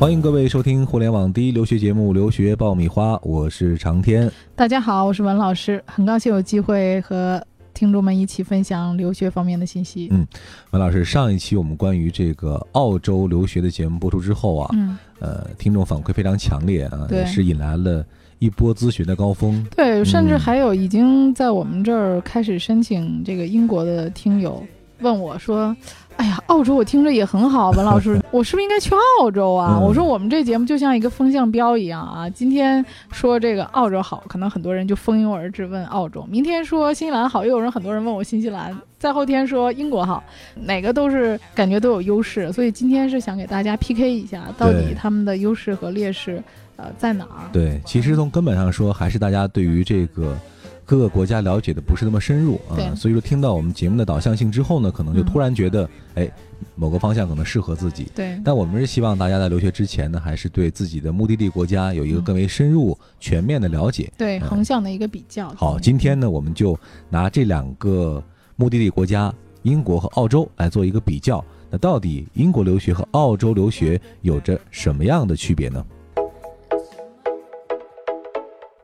欢迎各位收听互联网第一留学节目《留学爆米花》，我是长天。大家好，我是文老师，很高兴有机会和听众们一起分享留学方面的信息。嗯，文老师，上一期我们关于这个澳洲留学的节目播出之后啊，嗯，呃，听众反馈非常强烈啊，也是引来了一波咨询的高峰。对，甚至嗯还有已经在我们这儿开始申请这个英国的听友问我说：“哎呀，澳洲我听着也很好，文 老师，我是不是应该去澳洲啊？”嗯我说：“我们这节目就像一个风向标一样啊，今天说这个澳洲好，可能很多人就蜂拥而至问澳洲；明天说新西兰好，又有人很多人问我新西兰；再后天说英国好，哪个都是感觉都有优势。所以今天是想给大家 PK 一下，到底他们的优势和劣势呃在哪儿？对，其实从根本上说，还是大家对于这个各个国家了解的不是那么深入啊，所以说听到我们节目的导向性之后呢，可能就嗯突然觉得，哎，某个方向可能适合自己。对。但我们是希望大家在留学之前呢，还是对自己的目的地国家有一个嗯更为深入、全面的了解。对嗯横向的一个比较。好，今天呢，我们就拿这两个目的地国家英国和澳洲来做一个比较。那到底英国留学和澳洲留学有着什么样的区别呢？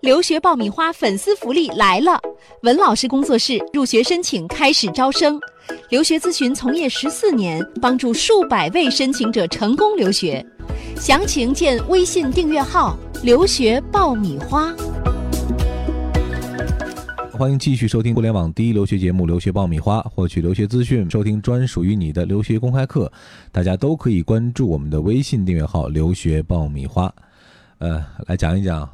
留学爆米花粉丝福利来了！文老师工作室入学申请开始招生，留学咨询从业十四年，帮助数百位申请者成功留学。详情见微信订阅号“留学爆米花”。欢迎继续收听互联网第一留学节目《留学爆米花》，获取留学资讯，收听专属于你的留学公开课。大家都可以关注我们的微信订阅号“留学爆米花”。呃，来讲一讲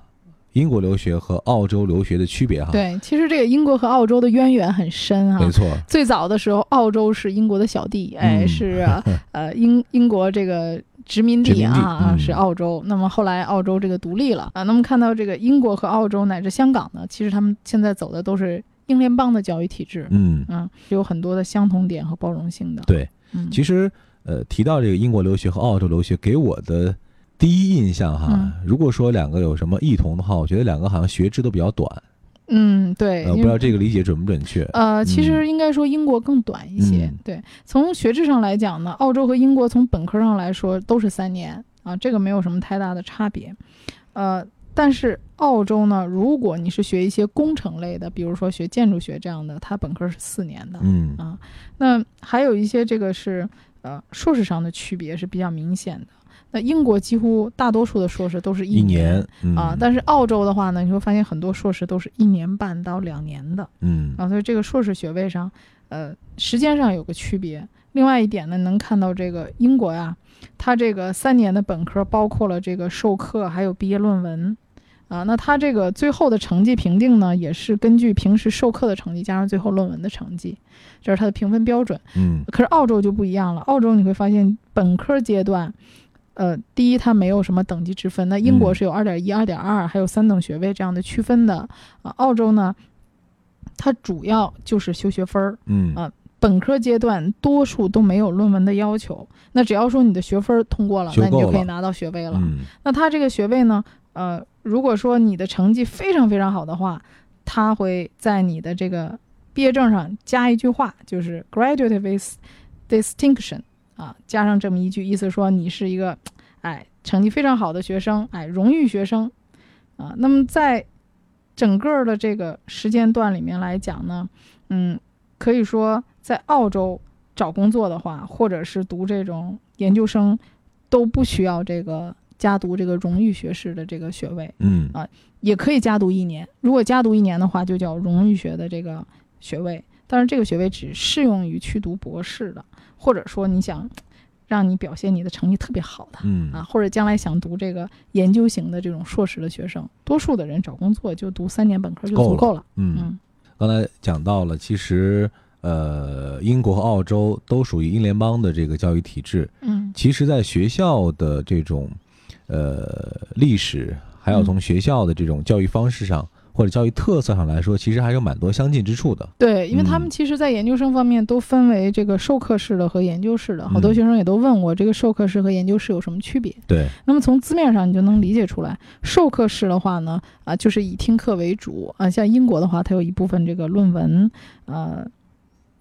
英国留学和澳洲留学的区别哈。，对，其实这个英国和澳洲的渊源很深啊。没错，最早的时候，澳洲是英国的小弟，哎，嗯是啊 呃英英国这个殖民地啊地啊，嗯是澳洲。那么后来澳洲这个独立了啊，那么看到这个英国和澳洲乃至香港呢，其实他们现在走的都是英联邦的教育体制，嗯，嗯，有很多的相同点和包容性的。对。嗯，其实，呃，提到这个英国留学和澳洲留学，给我的第一印象哈，嗯如果说两个有什么异同的话，我觉得两个好像学制都比较短。嗯，对，呃，不知道这个理解准不准确？呃，其嗯实应该说英国更短一些。嗯对，从学制上来讲呢，澳洲和英国从本科上来说都是三年啊，这个没有什么太大的差别。呃，但是澳洲呢，如果你是学一些工程类的，比如说学建筑学这样的，它本科是四年的。嗯啊，那还有一些这个是呃硕士上的区别是比较明显的。那英国几乎大多数的硕士都是一年啊，但是澳洲的话呢，你会发现很多硕士都是一年半到两年的。嗯啊，所以这个硕士学位上，呃，时间上有个区别。另外一点呢，能看到这个英国呀，它这个三年的本科包括了这个授课，还有毕业论文，啊，那他这个最后的成绩评定呢，也是根据平时授课的成绩加上最后论文的成绩，这是他的评分标准。嗯可是澳洲就不一样了，澳洲你会发现本科阶段。呃，第一，它没有什么等级之分。那英国嗯是有二点一、二点二，还有三等学位这样的区分的。啊，澳洲呢，它主要就是修学分儿。嗯啊本科阶段多数都没有论文的要求，那只要说你的学分通过了，修那你就可以拿到学位了。嗯那他这个学位呢，呃，如果说你的成绩非常非常好的话，他会在你的这个毕业证上加一句话，就是 graduate with distinction 啊，加上这么一句，意思说你是一个，哎，成绩非常好的学生，哎，荣誉学生啊。那么在整个的这个时间段里面来讲呢，嗯，可以说在澳洲找工作的话，或者是读这种研究生，都不需要这个加读这个荣誉学士的这个学位，嗯啊也可以加读一年。如果加读一年的话，就叫荣誉学的这个学位。但是这个学位只适用于去读博士的，或者说你想让你表现你的成绩特别好的。嗯啊，或者将来想读这个研究型的这种硕士的学生，多数的人找工作就读三年本科就够了足够了。嗯，嗯，刚才讲到了，其实呃，英国和澳洲都属于英联邦的这个教育体制。嗯其实，在学校的这种呃历史，还有嗯从学校的这种教育方式上、或者教育特色上来说，其实还有蛮多相近之处的。对，因为他嗯们其实，在研究生方面都分为这个授课式的和研究式的。好多嗯学生也都问我，这个授课式和研究式有什么区别？对，那么从字面上你就能理解出来，授课式的话呢，啊，就是以听课为主啊。像英国的话，它有一部分这个论文，呃，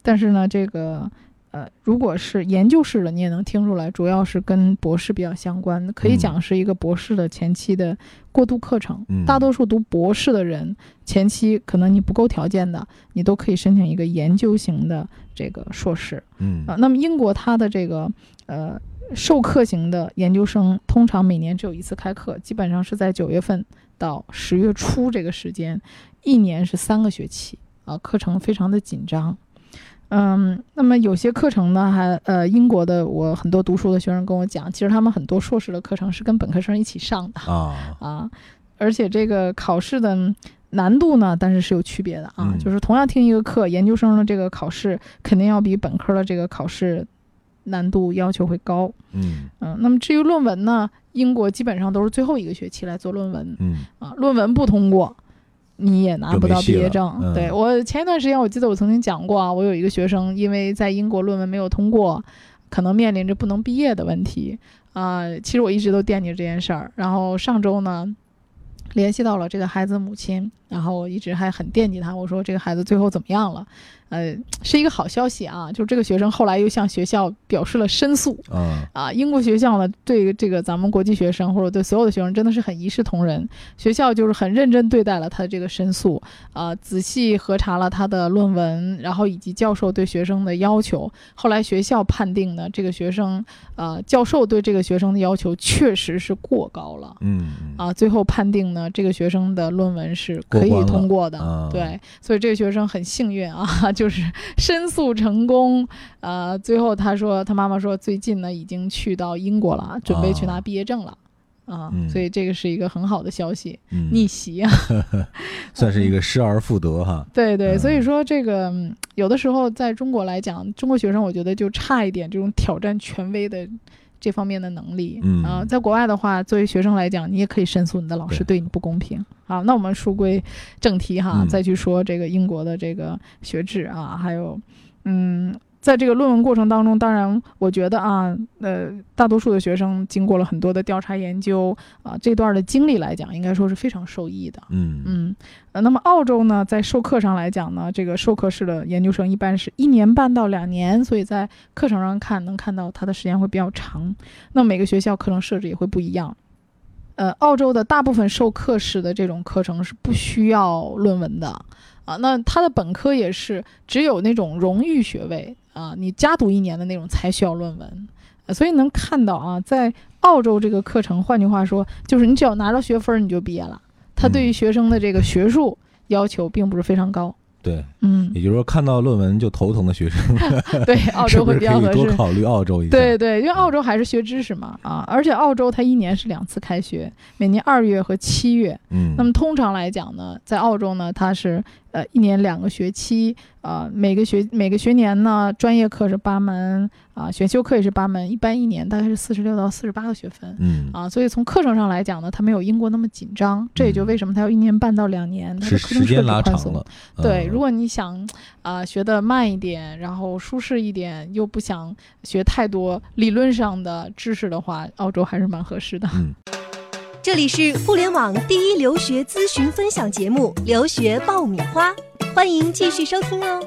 但是呢，这个呃，如果是研究式的，你也能听出来，主要是跟博士比较相关，可以讲是一个博士的前期的过渡课程。嗯大多数读博士的人，前期可能你不够条件的，你都可以申请一个研究型的这个硕士嗯啊、那么英国它的这个呃授课型的研究生，通常每年只有一次开课，基本上是在九月份到十月初这个时间，一年是三个学期啊、课程非常的紧张。嗯，那么有些课程呢，还呃，英国的我很多读书的学生跟我讲，其实他们很多硕士的课程是跟本科生一起上的。啊，啊，而且这个考试的难度呢，但是是有区别的啊，嗯。就是同样听一个课，研究生的这个考试肯定要比本科的这个考试难度要求会高。嗯。嗯，那么至于论文呢，英国基本上都是最后一个学期来做论文。嗯。啊，论文不通过。你也拿不到毕业证。嗯对我前一段时间，我记得我曾经讲过啊，我有一个学生因为在英国论文没有通过，可能面临着不能毕业的问题啊、其实我一直都惦记着这件事儿。然后上周呢，联系到了这个孩子母亲，然后我一直还很惦记他。我说这个孩子最后怎么样了？呃，是一个好消息啊，就是这个学生后来又向学校表示了申诉。啊啊，英国学校呢，对这个咱们国际学生或者对所有的学生真的是很一视同仁。学校就是很认真对待了他的这个申诉，啊，仔细核查了他的论文，然后以及教授对学生的要求。后来学校判定呢，这个学生，呃，教授对这个学生的要求确实是过高了。嗯嗯啊，最后判定呢，这个学生的论文是可以通过的。啊对，所以这个学生很幸运啊，就是申诉成功。呃，最后他说，他妈妈说，最近呢已经去到英国了，准备去拿毕业证了。啊，嗯所以这个是一个很好的消息，嗯，逆袭啊！算是一个失而复得哈。对对，嗯所以说这个嗯有的时候在中国来讲，中国学生我觉得就差一点这种挑战权威的这方面的能力。嗯啊，在国外的话，作为学生来讲，你也可以申诉你的老师对对你不公平。好，那我们书归正题哈，嗯再去说这个英国的这个学制啊，还有嗯。在这个论文过程当中，当然，我觉得啊，呃，大多数的学生经过了很多的调查研究啊，这段的经历来讲，应该说是非常受益的。嗯嗯，呃，那么澳洲呢，在授课上来讲呢，这个授课式的研究生一般是一年半到两年，所以在课程上看能看到它的时间会比较长。那每个学校课程设置也会不一样。呃，澳洲的大部分授课式的这种课程是不需要论文的啊，那他的本科也是只有那种荣誉学位啊，你加读一年的那种才需要论文。呃所以能看到啊，在澳洲这个课程，换句话说，就是你只要拿到学分你就毕业了。他对于学生的这个学术要求并不是非常高。对，嗯，也就是说看到论文就头疼的学生，对，澳洲会比较合适。考虑澳洲一下？对对，因为澳洲还是学知识嘛，啊，而且澳洲它一年是两次开学，每年二月和七月。嗯，那么通常来讲呢，在澳洲呢，它是呃一年两个学期，啊、每个学每个学年呢，专业课是八门，啊、选修课也是八门，一般一年大概是四十六到四十八个学分。嗯啊，所以从课程上来讲呢，它没有英国那么紧张，这也就嗯为什么它要一年半到两年，它是的课程设时间拉置宽松。长了。对，嗯如果你想啊、学得慢一点，然后舒适一点，又不想学太多理论上的知识的话，澳洲还是蛮合适的。嗯，这里是互联网第一留学咨询分享节目《留学爆米花》，欢迎继续收听哦。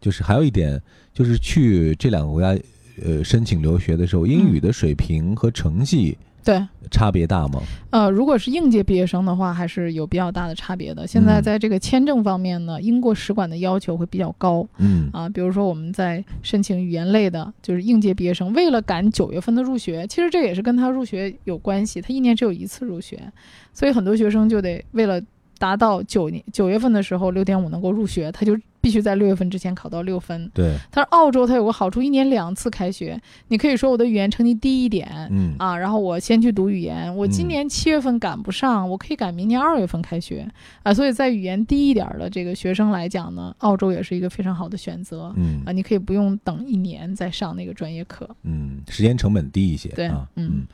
就是还有一点，就是去这两个国家呃申请留学的时候，英语的水平和成绩对，差别大吗？呃，如果是应届毕业生的话，还是有比较大的差别的。现在嗯在这个签证方面呢，英国使馆的要求会比较高嗯啊。比如说我们在申请语言类的，就是应届毕业生，为了赶九月份的入学，其实这也是跟他入学有关系。他一年只有一次入学，所以很多学生就得为了达到九年九月份的时候六点五能够入学，他就必须在六月份之前考到六分。对，但是澳洲它有个好处，一年两次开学，你可以说我的语言成绩低一点，嗯啊，然后我先去读语言，我今嗯年七月份赶不上，我可以赶明年二月份开学啊。所以在语言低一点儿的这个学生来讲呢，澳洲也是一个非常好的选择嗯啊。你可以不用等一年再上那个专业课。嗯，时间成本低一些对啊。嗯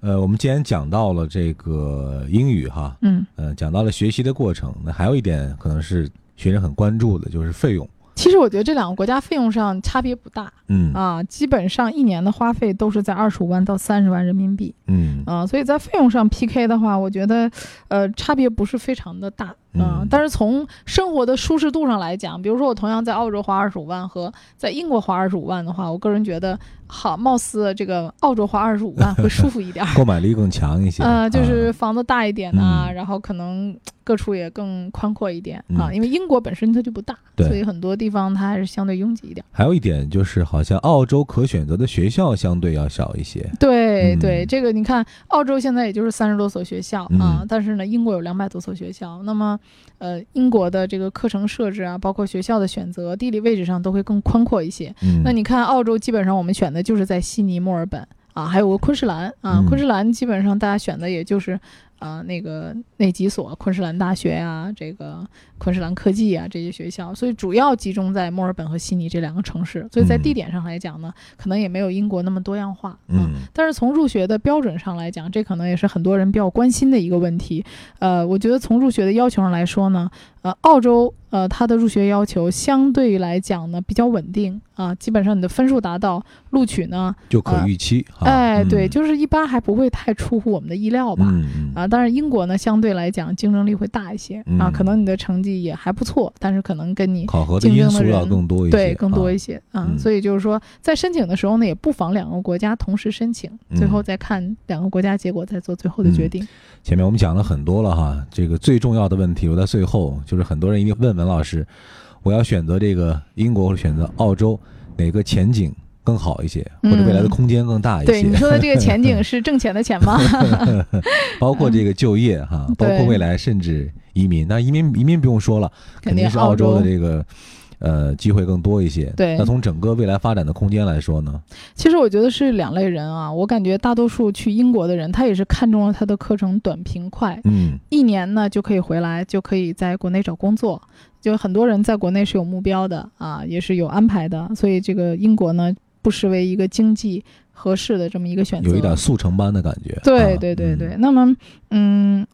呃，我们既然讲到了这个英语哈，嗯，呃，讲到了学习的过程，那还有一点可能是学生很关注的，就是费用。其实我觉得这两个国家费用上差别不大。嗯。啊，基本上一年的花费都是在二十五万到三十万人民币。嗯。啊，所以在费用上 PK 的话，我觉得呃差别不是非常的大嗯但是从生活的舒适度上来讲，比如说我同样在澳洲花二十五万和在英国花二十五万的话，我个人觉得好，貌似这个澳洲花二十五万会舒服一点儿。购买力更强一些。呃，就是啊房子大一点呐、嗯然后可能各处也更宽阔一点、嗯啊，因为英国本身它就不大，对所以很多地方它还是相对拥挤一点。还有一点就是，好像澳洲可选择的学校相对要少一些。嗯对对，这个你看，澳洲现在也就是三十多所学校啊，嗯但是呢，英国有两百多所学校。那么，呃，英国的这个课程设置啊，包括学校的选择，地理位置上都会更宽阔一些。嗯，那你看，澳洲基本上我们选的就是在悉尼、墨尔本啊，还有个昆士兰啊。嗯昆士兰基本上大家选的也就是啊、那个那几所，昆士兰大学呀、这个昆士兰科技啊这些学校，所以主要集中在墨尔本和悉尼这两个城市。所以在嗯地点上来讲呢，可能也没有英国那么多样化啊。嗯但是从入学的标准上来讲，这可能也是很多人比较关心的一个问题。呃，我觉得从入学的要求上来说呢，呃，澳洲呃它的入学要求相对来讲呢比较稳定啊，基本上你的分数达到，录取呢，就可预期。哈哎，对，嗯就是一般还不会太出乎我们的意料吧。嗯嗯啊，当然英国呢相对来讲竞争力会大一些、啊，嗯可能你的成绩也还不错，但是可能跟你考核的因素要人更多一些，对更多啊一些啊，嗯所以就是说，在申请的时候呢，也不妨两个国家同时申请，最后嗯再看两个国家结果，再做最后的决定。前面我们讲了很多了哈，这个最重要的问题留在最后，就是很多人一定问文老师，我要选择这个英国或者选择澳洲，哪个前景更好一些，或者未来的嗯空间更大一些对你？说的这个前景 是挣钱的钱吗？包括这个就业哈，包括未来甚至移民。那移民移民不用说了，肯定是澳洲的这个呃机会更多一些。对那从整个未来发展的空间来说呢，其实我觉得是两类人啊，我感觉大多数去英国的人，他也是看中了他的课程短平快，嗯一年呢就可以回来，就可以在国内找工作。就很多人在国内是有目标的啊，也是有安排的，所以这个英国呢不失为一个经济合适的这么一个选择。有一点速成班的感觉。对啊对对对。那么，嗯，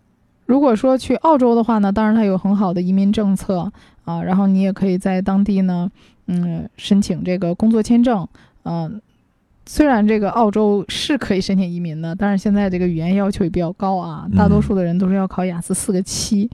如果说去澳洲的话呢，当然它有很好的移民政策啊，然后你也可以在当地呢，嗯，申请这个工作签证，嗯、虽然这个澳洲是可以申请移民的，但是现在这个语言要求也比较高啊，大多数的人都是要考雅思四个七，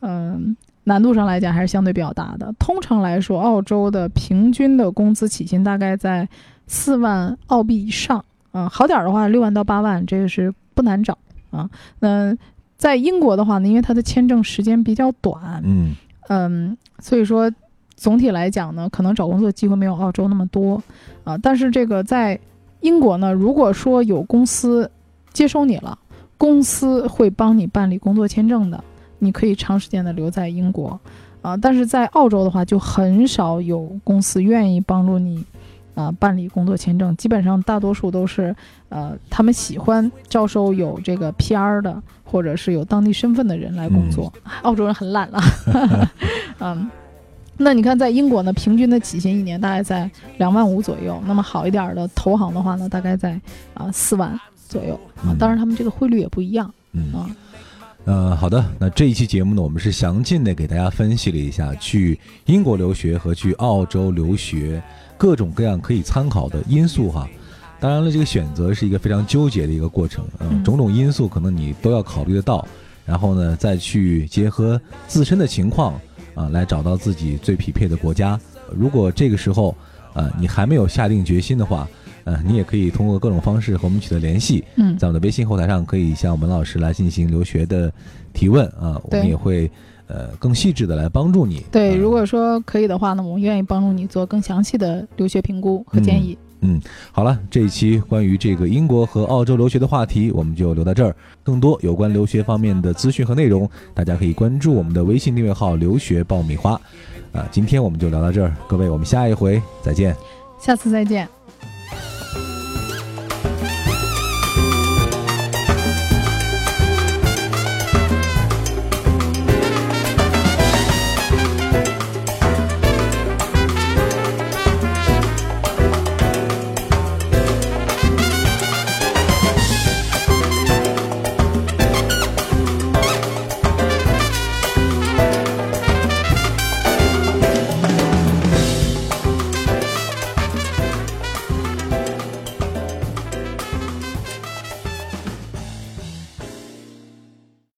嗯。难度上来讲还是相对比较大的。通常来说，澳洲的平均的工资起薪大概在四万澳币以上，啊，好点儿的话六万到八万，这个是不难找啊。那在英国的话呢，因为它的签证时间比较短，嗯嗯，所以说总体来讲呢，可能找工作机会没有澳洲那么多啊。但是这个在英国呢，如果说有公司接收你了，公司会帮你办理工作签证的，你可以长时间的留在英国啊。但是在澳洲的话，就很少有公司愿意帮助你。啊，办理工作签证，基本上大多数都是，呃，他们喜欢招收有这个 PR 的，或者是有当地身份的人来工作。澳洲人很懒了，嗯，那你看，在英国呢，平均的起薪一年大概在两万五左右。那么好一点儿的投行的话呢，大概在啊四、万左右啊嗯。当然，他们这个汇率也不一样嗯啊。呃，好的，那这一期节目呢，我们是详尽的给大家分析了一下去英国留学和去澳洲留学各种各样可以参考的因素哈。当然了，这个选择是一个非常纠结的一个过程，嗯，嗯种种因素可能你都要考虑得到，然后呢，再去结合自身的情况啊，来找到自己最匹配的国家。如果这个时候呃你还没有下定决心的话，呃，你也可以通过各种方式和我们取得联系，嗯在我们的微信后台上可以向我们老师来进行留学的提问啊，我们也会呃更细致的来帮助你。对，嗯如果说可以的话呢，我们愿意帮助你做更详细的留学评估和建议。嗯好了，这一期关于这个英国和澳洲留学的话题，我们就留到这儿。更多有关留学方面的资讯和内容，大家可以关注我们的微信订阅号“留学爆米花”。啊，今天我们就聊到这儿，各位，我们下一回再见。下次再见。